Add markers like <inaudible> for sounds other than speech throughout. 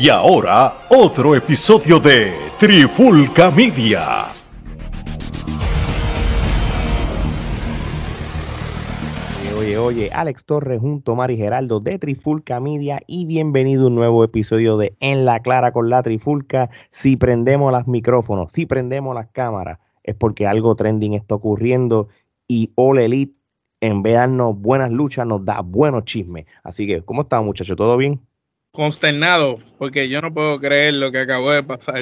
Y ahora, otro episodio de Trifulca Media. Oye, oye, Alex Torres junto a Mari Geraldo de Trifulca Media y bienvenido a un nuevo episodio de En la Clara con la Trifulca. Si prendemos los micrófonos, si prendemos las cámaras, es porque algo trending está ocurriendo y All Elite, en vez de darnos buenas luchas, nos da buenos chismes. Así que, ¿cómo están muchachos? ¿Todo bien? Consternado porque yo no puedo creer lo que acabó de pasar.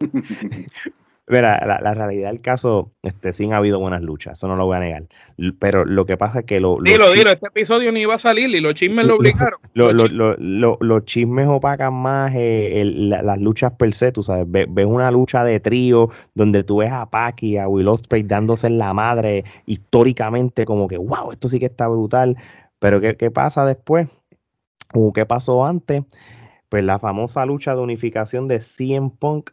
<laughs> Mira, la, realidad del caso, este, sí ha habido buenas luchas, eso no lo voy a negar. Pero lo que pasa es que lo. Dilo, dilo, este episodio ni iba a salir y los chismes lo obligaron. <laughs> los chismes opacan más eh, las luchas per se, tú sabes. Ves, una lucha de trío donde tú ves a Paki y a Will Ospreay dándose en la madre históricamente, como que, wow, esto sí que está brutal. Pero ¿qué, qué pasa después? O qué pasó antes, pues la famosa lucha de unificación de CM Punk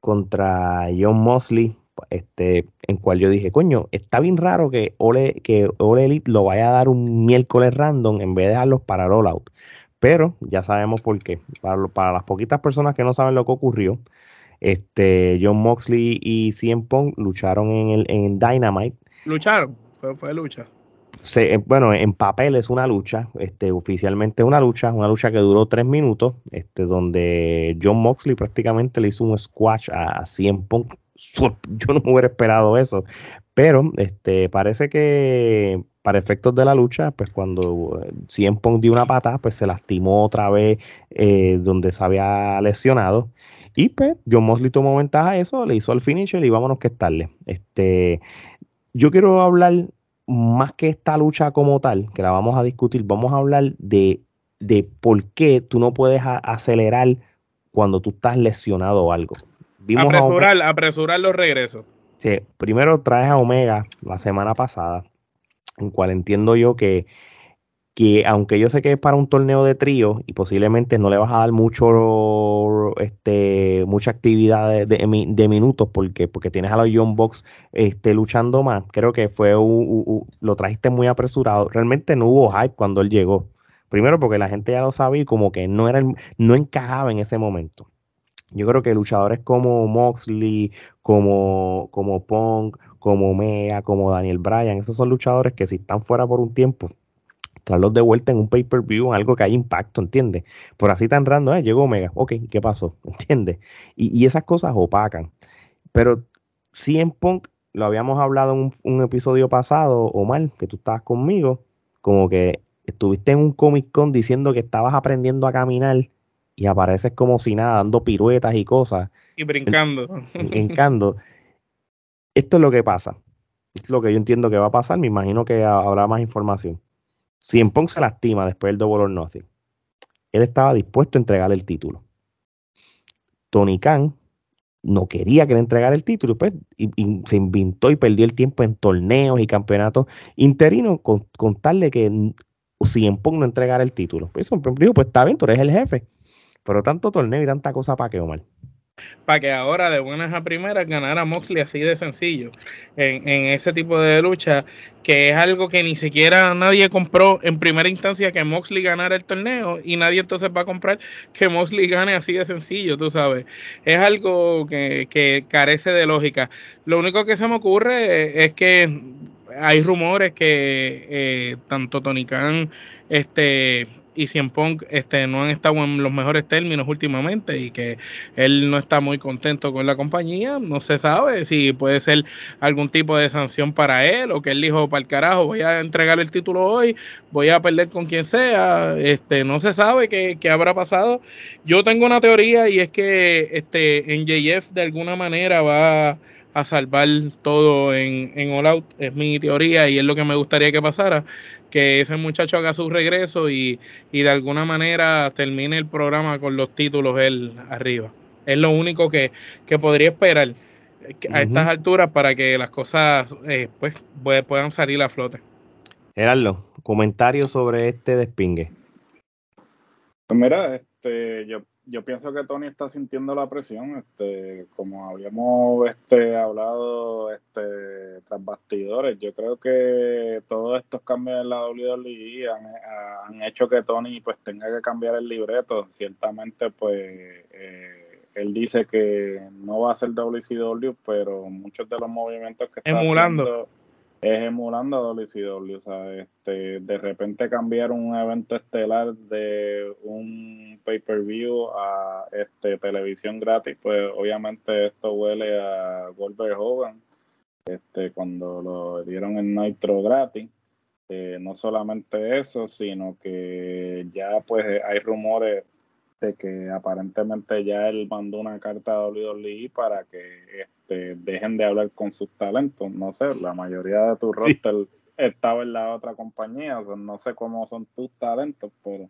contra John Mosley, este, en cual yo dije, coño, está bien raro que Ole, que Ole Elite lo vaya a dar un miércoles random en vez de dejarlos para All Out. Pero ya sabemos por qué. Para, para las poquitas personas que no saben lo que ocurrió, este, John Moxley y CM Punk lucharon en, el, en Dynamite. Lucharon, fue, fue lucha. Eh, bueno, en papel es una lucha, este, oficialmente una lucha, una lucha que duró tres minutos, este, donde John Moxley prácticamente le hizo un squash a, 100 Punk. <laughs> Yo no hubiera esperado eso, pero este, parece que para efectos de la lucha, pues cuando 100 Punk dio una pata, pues se lastimó otra vez eh, donde se había lesionado. Y pues John Moxley tomó ventaja de eso, le hizo el finisher y vámonos que estarle. Este, yo quiero hablar más que esta lucha como tal, que la vamos a discutir, vamos a hablar de, de por qué tú no puedes acelerar cuando tú estás lesionado o algo. apresurar, apresurar los regresos. Sí, primero traes a Omega la semana pasada, en cual entiendo yo que que aunque yo sé que es para un torneo de trío y posiblemente no le vas a dar mucho este mucha actividad de, de, minutos porque porque tienes a los Young Box este, luchando más creo que fue lo trajiste muy apresurado. Realmente no hubo hype cuando él llegó. Primero porque la gente ya lo sabía y como que no era no encajaba en ese momento. Yo creo que luchadores como Moxley como como Punk como Mea como Daniel Bryan esos son luchadores que si están fuera por un tiempo traerlos de vuelta en un pay-per-view, en algo que haya impacto, ¿entiendes? Por así tan random, eh, llegó Omega, ok, ¿qué pasó? <laughs> ¿Entiendes? Y, esas cosas opacan. Pero en Punk, lo habíamos hablado en un, episodio pasado, Omar, que tú estabas conmigo, como que estuviste en un Comic Con diciendo que estabas aprendiendo a caminar y apareces como si nada, dando piruetas y cosas. Y brincando. <laughs> Brincando. Esto es lo que pasa. Es lo que yo entiendo que va a pasar. Me imagino que habrá más información. Si en Punk se lastima después del Double or Nothing, él estaba dispuesto a entregar el título. Tony Khan no quería que le entregara el título pues, y, se inventó y perdió el tiempo en torneos y campeonatos interinos con, contarle que si en Punk no entregara el título. Pues, dijo, pues está bien, tú eres el jefe. Pero tanto torneo y tanta cosa para que, Omar para que ahora de buenas a primeras ganara Moxley así de sencillo en, ese tipo de lucha, que es algo que ni siquiera nadie compró en primera instancia que Moxley ganara el torneo y nadie entonces va a comprar que Moxley gane así de sencillo, tú sabes. Es algo que, carece de lógica. Lo único que se me ocurre es que hay rumores que eh, tanto Tony Khan este, y Cien Punk este, no han estado en los mejores términos últimamente y que él no está muy contento con la compañía. No se sabe si puede ser algún tipo de sanción para él o que él dijo para el carajo, voy a entregar el título hoy, voy a perder con quien sea. Este, no se sabe qué, qué habrá pasado. Yo tengo una teoría y es que este, en de alguna manera va a salvar todo en, en All Out, es mi teoría y es lo que me gustaría que pasara, que ese muchacho haga su regreso y, de alguna manera termine el programa con los títulos él arriba. Es lo único que, podría esperar a estas alturas para que las cosas eh, pues puedan salir a flote. Gerardo, comentarios sobre este despingue. Pues mira, este, yo yo pienso que Tony está sintiendo la presión, este, como habíamos este, hablado este, tras bastidores, yo creo que todos estos cambios en la WWE han, han hecho que Tony pues tenga que cambiar el libreto, ciertamente pues eh, él dice que no va a ser WCW, pero muchos de los movimientos que está haciendo es emulando a WCW, o sea, este, de repente cambiar un evento estelar de un pay-per-view a este, televisión gratis, pues obviamente esto huele a Goldberg Hogan, este, cuando lo dieron en Nitro gratis. Eh, no solamente eso, sino que ya pues hay rumores de que aparentemente ya él mandó una carta a WWE para que este, dejen de hablar con sus talentos. No sé, la mayoría de tu roster estaba en la otra compañía, o sea, no sé cómo son tus talentos, pero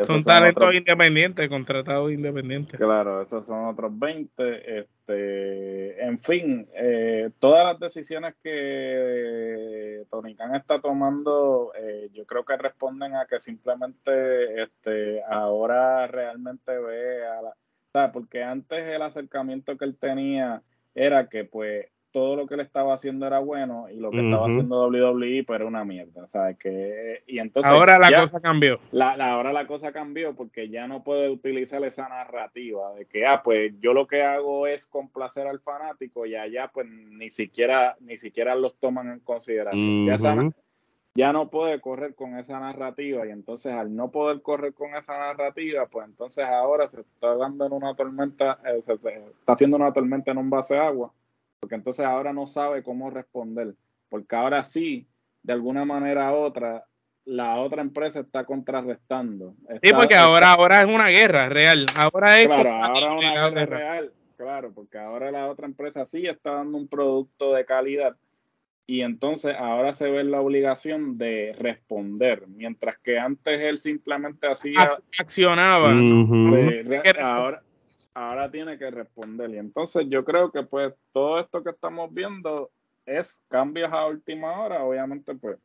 son, talentos independientes, contratados independientes. Claro, esos son otros 20. Este, en fin, eh, todas las decisiones que Tony Khan está tomando, eh, yo creo que responden a que simplemente este, ahora realmente ve a la. Porque antes el acercamiento que él tenía era que, pues, todo lo que él estaba haciendo era bueno y lo que estaba haciendo WWE pues era una mierda, ¿sabes? Que, y entonces ahora la cosa cambió. La, ahora la cosa cambió porque ya no puede utilizar esa narrativa de que, ah, pues yo lo que hago es complacer al fanático y allá pues ni siquiera, ni siquiera los toman en consideración. ya, ya no puede correr con esa narrativa y entonces al no poder correr con esa narrativa, pues entonces ahora se está dando en una tormenta, eh, se está haciendo una tormenta en un vaso de agua porque entonces ahora no sabe cómo responder, porque ahora sí, de alguna manera u otra, la otra empresa está contrarrestando. sí, porque ahora, ahora es una guerra real. Ahora es claro, ahora una guerra real. Claro, porque ahora la otra empresa sí está dando un producto de calidad y entonces ahora se ve la obligación de responder, mientras que antes él simplemente hacía accionaba. ahora ahora tiene que responder. Y entonces yo creo que pues todo esto que estamos viendo es cambios a última hora. Obviamente pues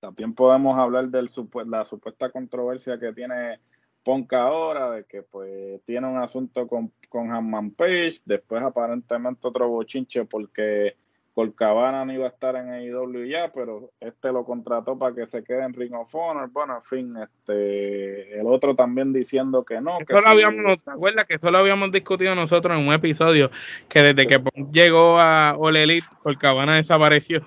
también podemos hablar de la supuesta controversia que tiene Punk ahora, de que pues tiene un asunto con, con Hanman Page, después aparentemente otro bochinche porque Colcabana no iba a estar en AEW ya, pero este lo contrató para que se quede en Ring of Honor. Bueno, en fin, este, el otro también diciendo que no. Que habíamos, ¿te acuerdas que solo habíamos discutido nosotros en un episodio que desde que llegó a All Elite, Colcabana desapareció?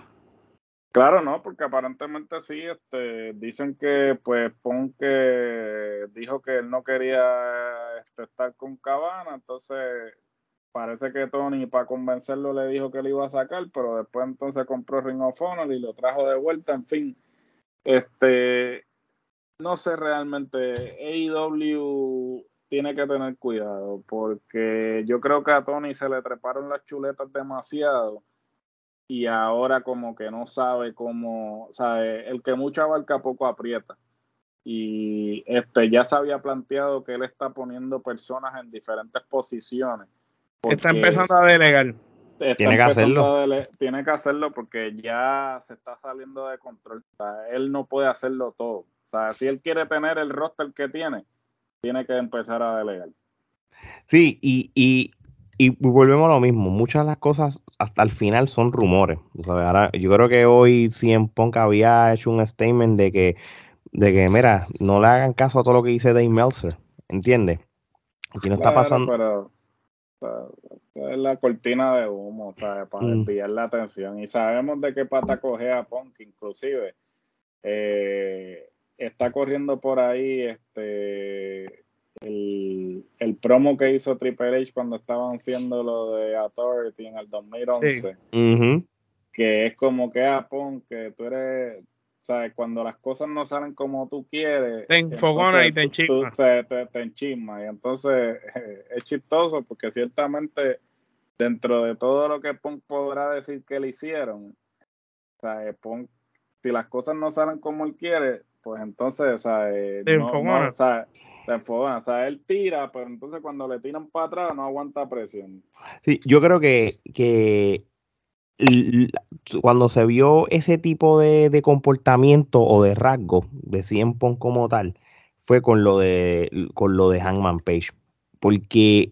Claro, no, porque aparentemente sí, este, dicen que pues Pon que dijo que él no quería este, estar con Cabana, entonces parece que Tony para convencerlo le dijo que le iba a sacar, pero después entonces compró Ring of Honor y lo trajo de vuelta, en fin. Este, no sé realmente, AEW tiene que tener cuidado porque yo creo que a Tony se le treparon las chuletas demasiado y ahora como que no sabe cómo, sabe, el que mucho abarca poco aprieta. Y este ya se había planteado que él está poniendo personas en diferentes posiciones Está empezando a delegar. tiene que hacerlo. tiene que hacerlo porque ya se está saliendo de control. él no puede hacerlo todo. O sea, si él quiere tener el roster que tiene, tiene que empezar a delegar. Sí, y, y, y volvemos a lo mismo. Muchas de las cosas hasta el final son rumores. yo creo que hoy CM Punk había hecho un statement de que, de que, mira, no le hagan caso a todo lo que dice Dave Meltzer. ¿Entiendes? Aquí no está pasando es la cortina de humo, Para mm. desviar la atención. Y sabemos de qué pata coge a Punk, inclusive. Eh, está corriendo por ahí este el, promo que hizo Triple H cuando estaban haciendo lo de Authority en el 2011. Que es como que a ah, Punk, que tú eres ¿sabes? Cuando las cosas no salen como tú quieres, te enfogona y te enchisma. te, Y entonces <laughs> es chistoso porque ciertamente dentro de todo lo que Punk podrá decir que le hicieron, ¿sabes? Punk, si las cosas no salen como él quiere, pues entonces, ¿sabes? Te no, enfogona. Te enfogona. O sea, él tira, pero entonces cuando le tiran para atrás no aguanta presión. Sí, yo creo que, que cuando se vio ese tipo de, comportamiento o de rasgo de Cien como tal, fue con lo de con lo de Hangman Page. porque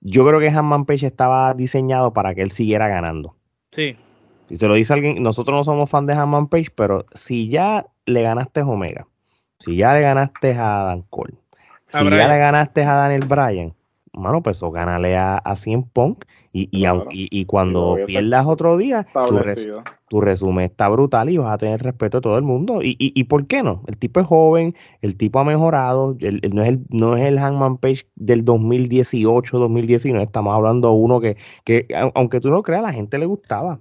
yo creo que Hanman Page estaba diseñado para que él siguiera ganando. Sí. Si te lo dice alguien, nosotros no somos fan de Hanman Page, pero si ya le ganaste a Omega, si ya le ganaste a Dan Cole, si ya le ganaste a Daniel Bryan, mano, pues o gánale a, a Cien Punk y, y, cuando pierdas otro día, tu, resumen está brutal y vas a tener respeto de todo el mundo. Y, y, por qué no? El tipo es joven, el tipo ha mejorado, no, es el, no es el Hangman Page del 2018, 2019, estamos hablando de uno que, que, aunque tú no creas, a la gente le gustaba.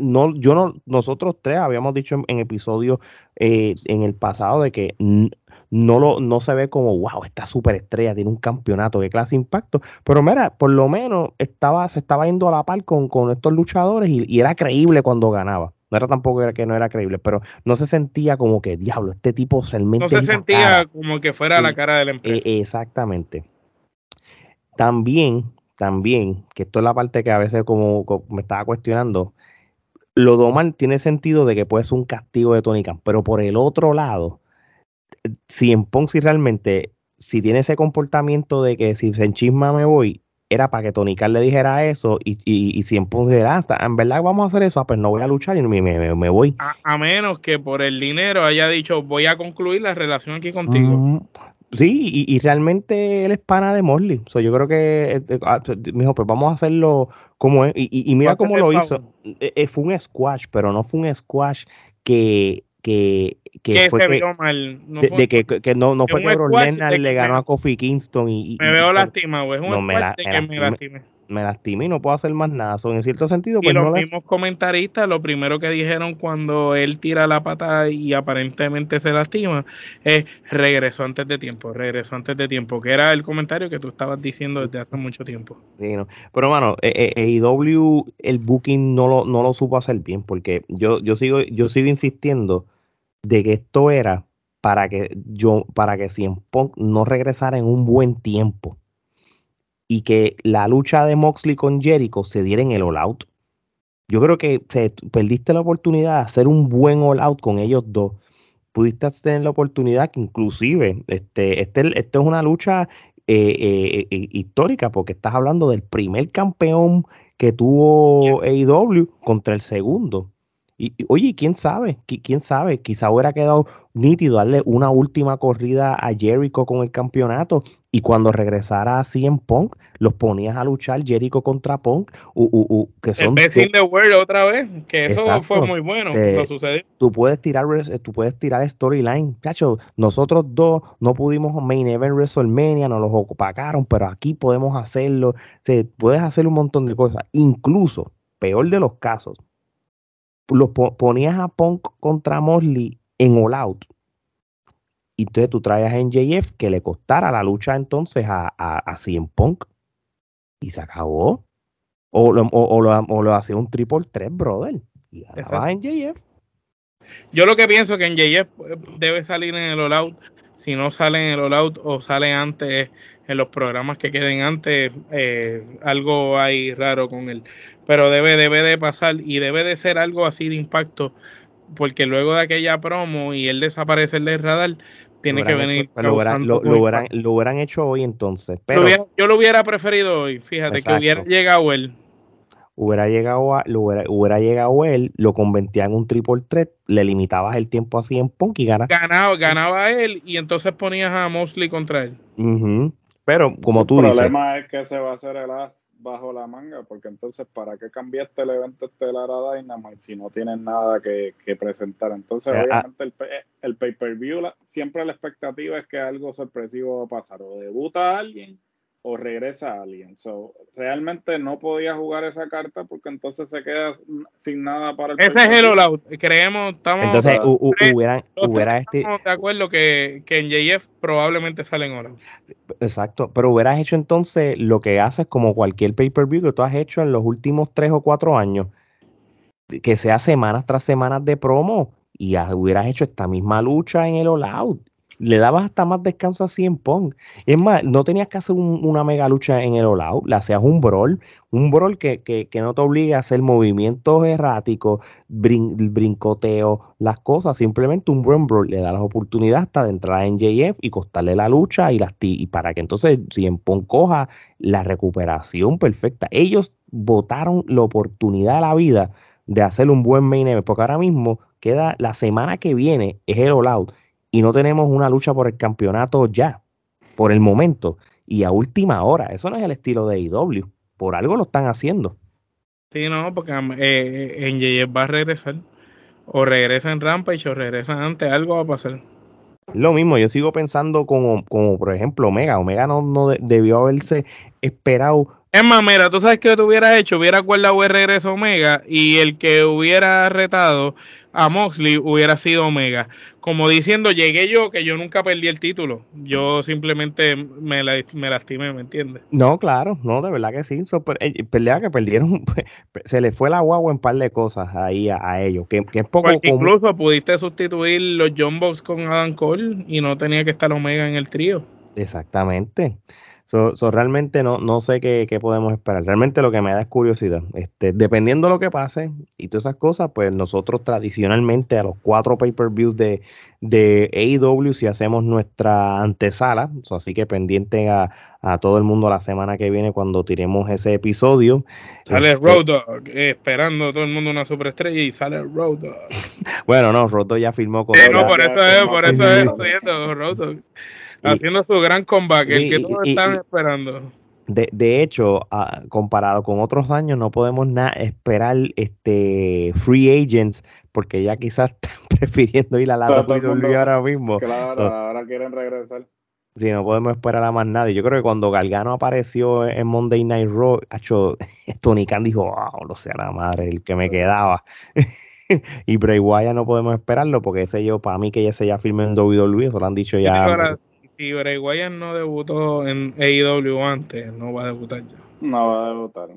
no, yo no, nosotros tres habíamos dicho en, en episodios eh, en el pasado de que no, lo, no se ve como, wow, esta superestrella tiene un campeonato, qué clase de impacto. Pero mira, por lo menos estaba, se estaba yendo a la par con, estos luchadores y, era creíble cuando ganaba. No era tampoco que no era creíble, pero no se sentía como que, diablo, este tipo realmente. No se sentía como que fuera la cara de la empresa. E, exactamente. También, también, que esto es la parte que a veces como, me estaba cuestionando, lo Doman tiene sentido de que puede ser un castigo de Tony Khan, pero por el otro lado, si en Ponzi realmente, si tiene ese comportamiento de que si se enchisma me voy, era para que Tony Khan le dijera eso y, y, si en Ponzi dijera, ah, en verdad vamos a hacer eso, ah, pues no voy a luchar y me, me, voy. A, menos que por el dinero haya dicho, voy a concluir la relación aquí contigo. Mm, sí, y, realmente él es pana de Morley. yo creo que, eh, eh, ah, me dijo, pues vamos a hacerlo como es. Y, mira cómo lo hizo. Eh, fue un squash, pero no fue un squash que que, que, fue se vio mal. No de, fue, que, que, no, no fue que Brock le ganó a Kofi Kingston y, me veo lastimado, es un no, me, la, que me, lastime. Me lastimé y no puedo hacer más nada. en cierto sentido, pues y los mismos comentaristas, lo primero que dijeron cuando él tira la pata y aparentemente se lastima, es regresó antes de tiempo, regresó antes de tiempo, que era el comentario que tú estabas diciendo desde hace mucho tiempo. Sí, no. Pero, mano, eh, eh, AEW, el booking no lo, no lo supo hacer bien, porque yo, yo, sigo, yo sigo insistiendo de que esto era para que yo, para que Cien Punk no regresara en un buen tiempo y que la lucha de Moxley con Jericho se diera en el All Out. Yo creo que se, perdiste la oportunidad de hacer un buen All Out con ellos dos. Pudiste tener la oportunidad que inclusive este, este, esto es una lucha eh, eh, eh, histórica porque estás hablando del primer campeón que tuvo AEW contra el segundo. Y, oye, quién sabe, quién sabe, quizá hubiera quedado nítido darle una última corrida a Jericho con el campeonato y cuando regresara así en Punk, los ponías a luchar Jericho contra Punk, que son... El de World otra vez, que eso fue muy bueno, lo sucedió. Tú puedes tirar, tú puedes tirar storyline, cacho, nosotros dos no pudimos main event WrestleMania, nos los opacaron, pero aquí podemos hacerlo, se puedes hacer un montón de cosas, incluso, peor de los casos, los ponías a Punk contra Mosley en All Out. Y entonces tú traías a NJF que le costara la lucha entonces a, a, a CM Punk. Y se acabó. O lo, o, lo, hacía un triple 3, brother. Y ganaba NJF. Yo lo que pienso que NJF debe salir en el All Out. Si no sale en el All Out o sale antes en los programas que queden antes, eh, algo hay raro con él. Pero debe, debe de pasar y debe de ser algo así de impacto, porque luego de aquella promo y él desaparecer del radar, tiene que venir. lo, hubieran, hecho hoy entonces. Pero, yo lo hubiera preferido hoy, fíjate, que hubiera llegado él. Hubiera llegado, a, hubiera, llegado él, lo convertía en un triple threat, le limitabas el tiempo así en Punk y ganaba. Ganaba, ganaba él y entonces ponías a Mosley contra él. Pero como tú dices. El problema es que se va a hacer el as bajo la manga, porque entonces, ¿para qué cambiaste el evento estelar a Dynamite si no tienes nada que, presentar? Entonces, ah. obviamente, el, el pay-per-view, siempre la expectativa es que algo sorpresivo va a pasar. O debuta a alguien o regresa a alguien. So, realmente no podía jugar esa carta porque entonces se queda sin nada para el Ese es el all out. Creemos, estamos, entonces, hubiera, hubiera este... de acuerdo que, que, en JF probablemente salen all out. Exacto, pero hubieras hecho entonces lo que haces como cualquier pay-per-view que tú has hecho en los últimos tres o cuatro años, que sea semanas tras semanas de promo y hubieras hecho esta misma lucha en el all out le dabas hasta más descanso a Cien Pong. Es más, no tenías que hacer una mega lucha en el All le hacías un brawl, un brawl que, que, que no te obliga a hacer movimientos erráticos, brincoteo, las cosas, simplemente un buen brawl le da las oportunidades hasta de entrar en JF y costarle la lucha y, las y para que entonces Cien Pong coja la recuperación perfecta. Ellos votaron la oportunidad de la vida de hacer un buen main event, porque ahora mismo queda la semana que viene, es el All Out, y no tenemos una lucha por el campeonato ya, por el momento, y a última hora. Eso no es el estilo de IW, por algo lo están haciendo. Sí, no, porque eh, en JF va a regresar, o regresa en Rampage, o regresa antes, algo va a pasar. Lo mismo, yo sigo pensando como, como por ejemplo Omega. Omega no, no debió haberse esperado es más, mira, tú sabes que tú hubieras hecho, hubiera guardado el regreso Omega y el que hubiera retado a Moxley hubiera sido Omega. Como diciendo, llegué yo, que yo nunca perdí el título. Yo simplemente me, me lastimé, ¿me entiendes? No, claro, no, de verdad que sí. Eh, pelea que perdieron, <laughs> se le fue la guagua en par de cosas ahí a, ellos. Que, es poco incluso pudiste sustituir los John Box con Adam Cole y no tenía que estar Omega en el trío. Exactamente. So, realmente no, no sé qué, podemos esperar. Realmente lo que me da es curiosidad. Este, dependiendo de lo que pase y todas esas cosas, pues nosotros tradicionalmente a los cuatro pay-per-views de, de AEW, si hacemos nuestra antesala, así que pendiente a, todo el mundo la semana que viene cuando tiremos ese episodio. Sale este Road Dog, eh, esperando todo el mundo una superestrella y sale Road Dog. <laughs> bueno, no, Road Dog ya firmó con... Sí, no, por eso es, por eso es, Road Dog. Haciendo su gran comeback, el que todos están esperando. De, hecho, ah, comparado con otros años, no podemos nada esperar este free agents porque ya quizás <laughs> están prefiriendo ir a la WWE ahora mismo. Claro, ahora quieren regresar. Sí, no podemos esperar a más nadie. Yo creo que cuando Galgano apareció en Monday Night Raw, hecho, <laughs> Tony Khan dijo, wow, no sea la madre, el que me quedaba. <laughs> y Bray Wyatt no podemos esperarlo porque ese yo, para mí que ya se ya firme en WWE, eso lo han dicho ya si Bray Wyatt no debutó en AEW antes, no va a debutar ya. No va a debutar.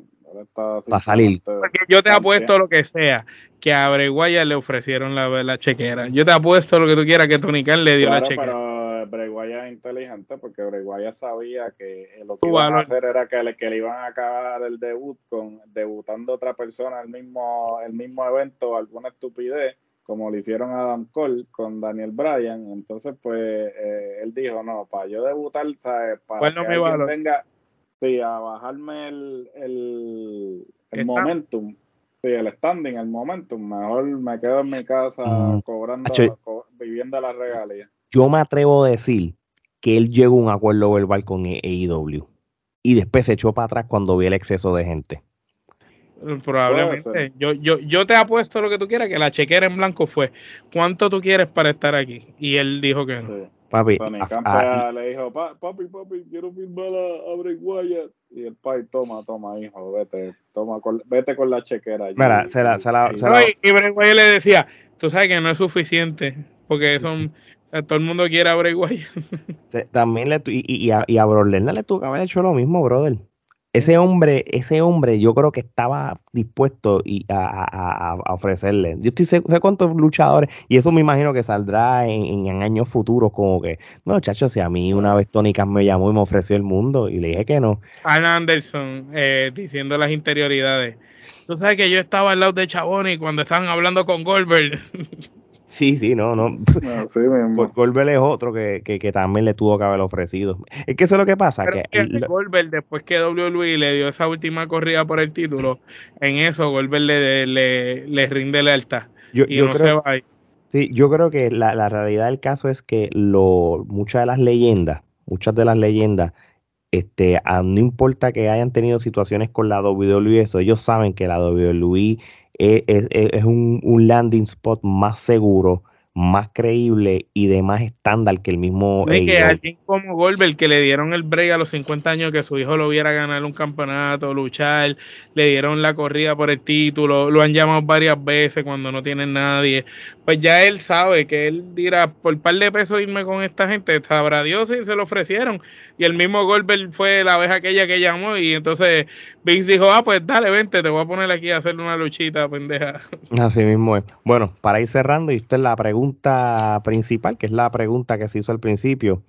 Va a salir. Porque yo te apuesto lo que sea, que a Bray Wyatt le ofrecieron la, la chequera. Yo te apuesto lo que tú quieras, que Tony Khan le dio la chequera. Pero Bray Wyatt es inteligente porque Bray Wyatt sabía que lo que iban a hacer era que le, que le iban a acabar el debut con debutando otra persona el mismo, el mismo evento, alguna estupidez como le hicieron a Adam Cole con Daniel Bryan. Entonces, pues, eh, él dijo, no, para yo debutar, ¿sabes? Para que alguien venga sí, a bajarme el, el, momentum, sí, el standing, el momentum, mejor me quedo en mi casa cobrando, viviendo las regalías. Yo me atrevo a decir que él llegó a un acuerdo verbal con AEW y después se echó para atrás cuando vi el exceso de gente. Probablemente. Yo, yo, yo te apuesto lo que tú quieras, que la chequera en blanco fue, ¿cuánto tú quieres para estar aquí? Y él dijo que no. Papi, le dijo, papi, papi, quiero firmar a, Bray Wyatt. Y el pai, toma, toma, hijo, vete, toma, vete con la chequera. Mira, se la, se la, Y Bray Wyatt le decía, tú sabes que no es suficiente, porque son, todo el mundo quiere a Bray Wyatt. <laughs> También le, y, y, a, y a le tuvo que haber hecho lo mismo, brother ese hombre, ese hombre, yo creo que estaba dispuesto a, ofrecerle. Yo estoy sé, cuántos luchadores, y eso me imagino que saldrá en, años futuros, como que, no, chacho, si a mí una vez Tony Khan me llamó y me ofreció el mundo, y le dije que no. Ana Anderson, eh, diciendo las interioridades. Tú sabes que yo estaba al lado de Chaboni cuando estaban hablando con Goldberg. <laughs> Sí, sí, no, no. no <laughs> sí es otro que, que, también le tuvo que haber ofrecido. Es que eso es lo que pasa. que Goldberg, después que WWE le dio esa última corrida por el título, en eso Goldberg le, le, le rinde lealtad. Yo, y no se va Sí, yo creo que la, la, realidad del caso es que lo, muchas de las leyendas, muchas de las leyendas, este, no importa que hayan tenido situaciones con la WWE, eso, ellos saben que la WWE es, un, landing spot más seguro, más creíble y de más estándar que el mismo. que alguien como Goldberg que le dieron el break a los 50 años que su hijo lo viera ganar un campeonato, luchar, le dieron la corrida por el título, lo han llamado varias veces cuando no tienen nadie. Pues ya él sabe que él dirá, por par de pesos irme con esta gente, sabrá Dios si se lo ofrecieron. Y el mismo Goldberg fue la vez aquella que llamó y entonces Vince dijo, ah, pues dale, vente, te voy a poner aquí a hacerle una luchita, pendeja. Así mismo es. Bueno, para ir cerrando, y esta es la pregunta principal, que es la pregunta que se hizo al principio.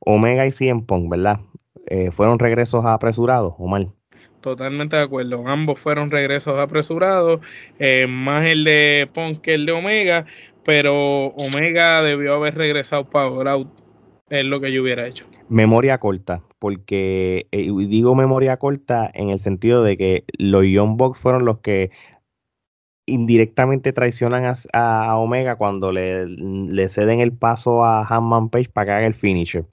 Omega y Cien Pong, ¿verdad? Eh, ¿Fueron regresos apresurados o mal? Totalmente de acuerdo. Ambos fueron regresos apresurados, eh, más el de Punk que el de Omega, pero Omega debió haber regresado para Out. Es lo que yo hubiera hecho. Memoria corta, porque eh, digo memoria corta en el sentido de que los Young Bucks fueron los que indirectamente traicionan a, Omega cuando le, le, ceden el paso a Hanman Page para que haga el finisher.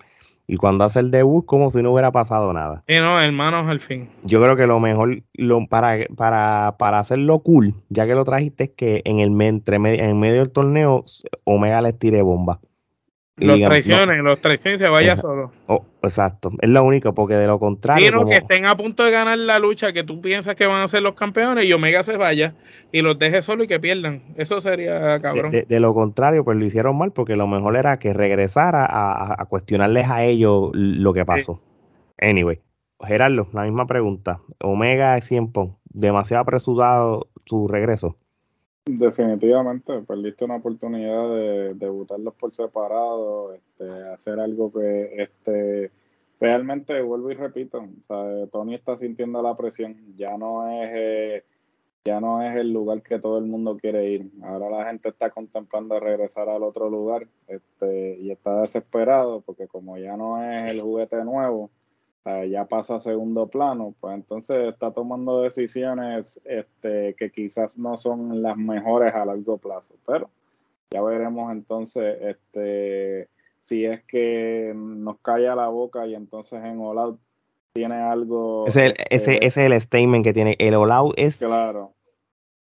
Y cuando hace el debut, como si no hubiera pasado nada. Sí, no, hermanos, al fin. Yo creo que lo mejor, lo, para, para, para hacerlo cool, ya que lo trajiste, es que en el entre, en medio del torneo, Omega les tire bomba. Los traiciones, los traiciones se vaya solo. Oh, exacto, es lo único, porque de lo contrario. Quiero que estén a punto de ganar la lucha que tú piensas que van a ser los campeones y Omega se vaya y los deje solo y que pierdan. Eso sería cabrón. De, lo contrario, pues lo hicieron mal porque lo mejor era que regresara a, cuestionarles a ellos lo que pasó. Anyway, Gerardo, la misma pregunta. Omega es tiempo, demasiado apresurado su regreso. Definitivamente, perdiste una oportunidad de debutarlos por separado, este, hacer algo que este, realmente, vuelvo y repito, Tony está sintiendo la presión, ya no es eh, ya no es el lugar que todo el mundo quiere ir. Ahora la gente está contemplando regresar al otro lugar este, y está desesperado porque como ya no es el juguete nuevo, ya pasa a segundo plano, pues entonces está tomando decisiones este, que quizás no son las mejores a largo plazo, pero ya veremos entonces este, si es que nos calla la boca y entonces en All tiene algo... Ese, ese, ese, es el statement que tiene. El All es... Claro.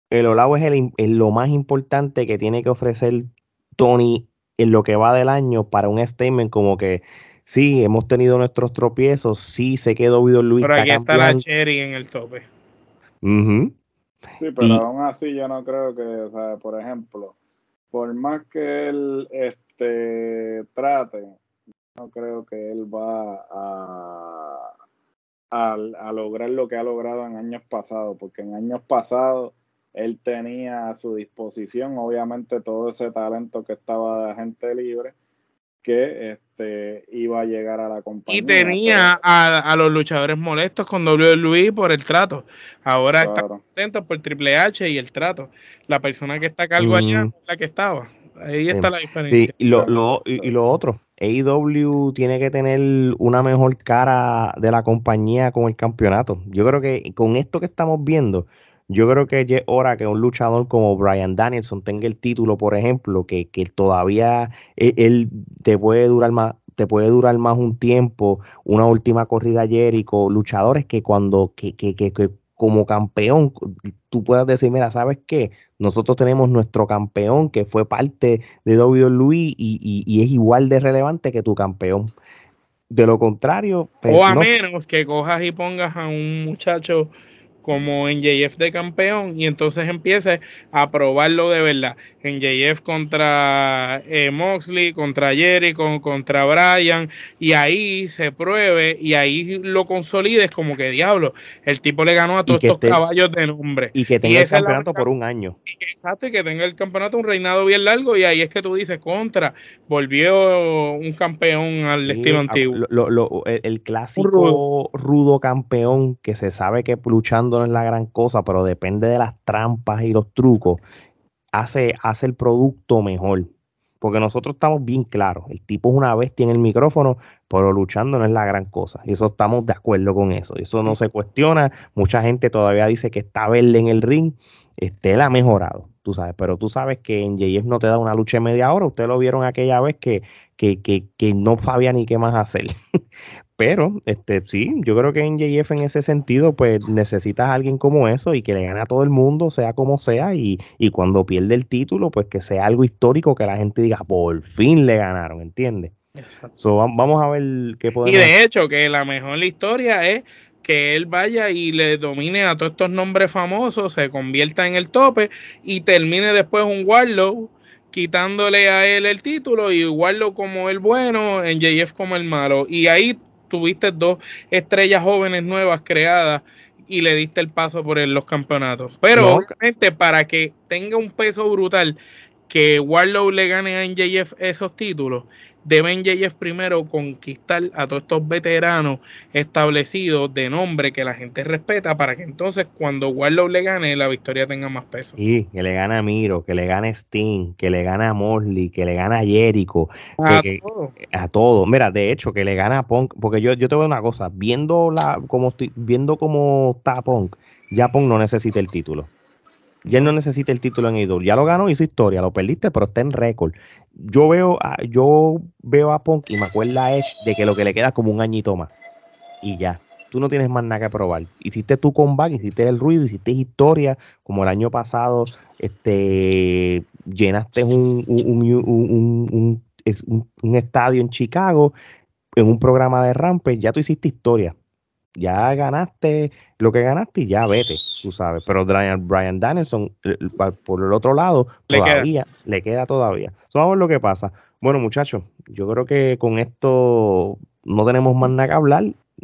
El All es, el, es lo más importante que tiene que ofrecer Tony en lo que va del año para un statement como que sí, hemos tenido nuestros tropiezos, sí, se quedó Vido Luis. Pero aquí está la Cherry en el tope. Sí, pero aún así yo no creo que, o sea, por ejemplo, por más que él este, trate, no creo que él va a, a, lograr lo que ha logrado en años pasados, porque en años pasados él tenía a su disposición, obviamente, todo ese talento que estaba de gente libre que este, iba a llegar a la compañía. Y tenía a, los luchadores molestos con WWE por el trato. Ahora están contentos por Triple H y el trato. La persona que está a cargo allá es la que estaba. Ahí está la diferencia. y, lo, lo, y, lo otro, AEW tiene que tener una mejor cara de la compañía con el campeonato. Yo creo que con esto que estamos viendo, yo creo que es hora que un luchador como Brian Danielson tenga el título, por ejemplo, que, que todavía e, él, te puede durar más te puede durar más un tiempo, una última corrida Jericho, luchadores que cuando, que, que, que, como campeón, tú puedas decir, mira, ¿sabes qué? Nosotros tenemos nuestro campeón que fue parte de WWE y, y, y es igual de relevante que tu campeón. De lo contrario... Pues, o a menos que cojas y pongas a un muchacho como en JF de campeón y entonces empiece a probarlo de verdad. En JF contra eh, Moxley, contra Jerry, con, contra Brian, y ahí se pruebe y ahí lo consolides como que diablo. El tipo le ganó a todos estos caballos de nombre. Y que tenga el campeonato por un año. Exacto, y que tenga el campeonato un reinado bien largo, y ahí es que tú dices contra, volvió un campeón al estilo antiguo. el, clásico rudo campeón que se sabe que luchando no es la gran cosa, pero depende de las trampas y los trucos, hace, hace el producto mejor. Porque nosotros estamos bien claros, el tipo es una bestia en el micrófono, pero luchando no es la gran cosa. Y eso estamos de acuerdo con eso. Eso no se cuestiona. Mucha gente todavía dice que está verde en el ring. Este, él ha mejorado, tú sabes. Pero tú sabes que en JF no te da una lucha de media hora. Ustedes lo vieron aquella vez que, que, que, que no sabía ni qué más hacer. <laughs> Pero, este, sí, yo creo que en JF en ese sentido, pues necesitas a alguien como eso y que le gane a todo el mundo, sea como sea, y, y cuando pierde el título, pues que sea algo histórico que la gente diga, por fin le ganaron, ¿entiendes? So, vamos a ver qué podemos Y de hecho, que la mejor historia es que él vaya y le domine a todos estos nombres famosos, se convierta en el tope y termine después un Warlow quitándole a él el título y igualarlo como el bueno, en JF como el malo. Y ahí tuviste dos estrellas jóvenes nuevas creadas y le diste el paso por los campeonatos. Pero obviamente para que tenga un peso brutal que Warlow le gane a NJF esos títulos, debe NJF primero conquistar a todos estos veteranos establecidos de nombre que la gente respeta para que entonces cuando Warlow le gane la victoria tenga más peso. Sí, que le gane a Miro, que le gane a Sting, que le gane a Mosley, que le gane a Jericho, a, todo. a todo. Mira, de hecho, que le gane a Punk, porque yo, yo te voy a una cosa, viendo la, como estoy, viendo cómo está Punk, ya Punk no necesita el título. Ya él no necesita el título en IW. Ya lo ganó, hizo historia, lo perdiste, pero está en récord. Yo veo a, yo veo a Punk y me acuerda a Edge de que lo que le queda como un añito más. Y ya. Tú no tienes más nada que probar. Hiciste tu comeback, hiciste el ruido, hiciste historia, como el año pasado, este llenaste un, un, un estadio en Chicago en un programa de Rampage, ya tú hiciste historia ya ganaste lo que ganaste y ya vete, tú sabes. Pero Brian, Brian Danielson, por el otro lado, todavía le queda, todavía. vamos lo que pasa. Bueno, muchachos, yo creo que con esto no tenemos más nada que hablar.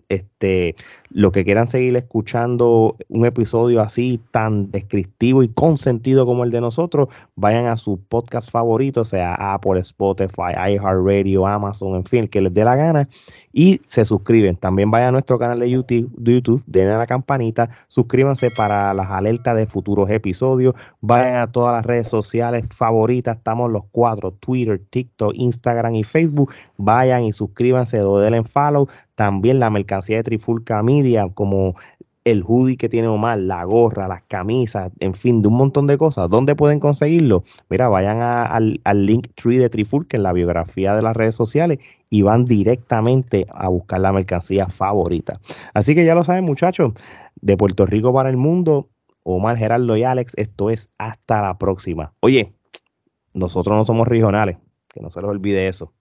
Este, lo que quieran seguir escuchando un episodio así tan descriptivo y con sentido como el de nosotros, vayan a su podcast favorito, sea Apple, Spotify, iHeartRadio, Amazon, en fin, el que les dé la gana y se suscriben. También vayan a nuestro canal de YouTube, de YouTube denle a la campanita, suscríbanse para las alertas de futuros episodios, vayan a todas las redes sociales favoritas, estamos los cuatro, Twitter, TikTok, Instagram y Facebook, vayan y suscríbanse, denle follow, también la mercancía de Trifulca Media, como el hoodie que tiene Omar, la gorra, las camisas, en fin, de un montón de cosas. ¿Dónde pueden conseguirlo? Mira, vayan al, link tree de Trifulca en la biografía de las redes sociales y van directamente a buscar la mercancía favorita. Así que ya lo saben, muchachos, de Puerto Rico para el mundo, Omar, Gerardo y Alex, esto es hasta la próxima. Oye, nosotros no somos regionales, que no se les olvide eso.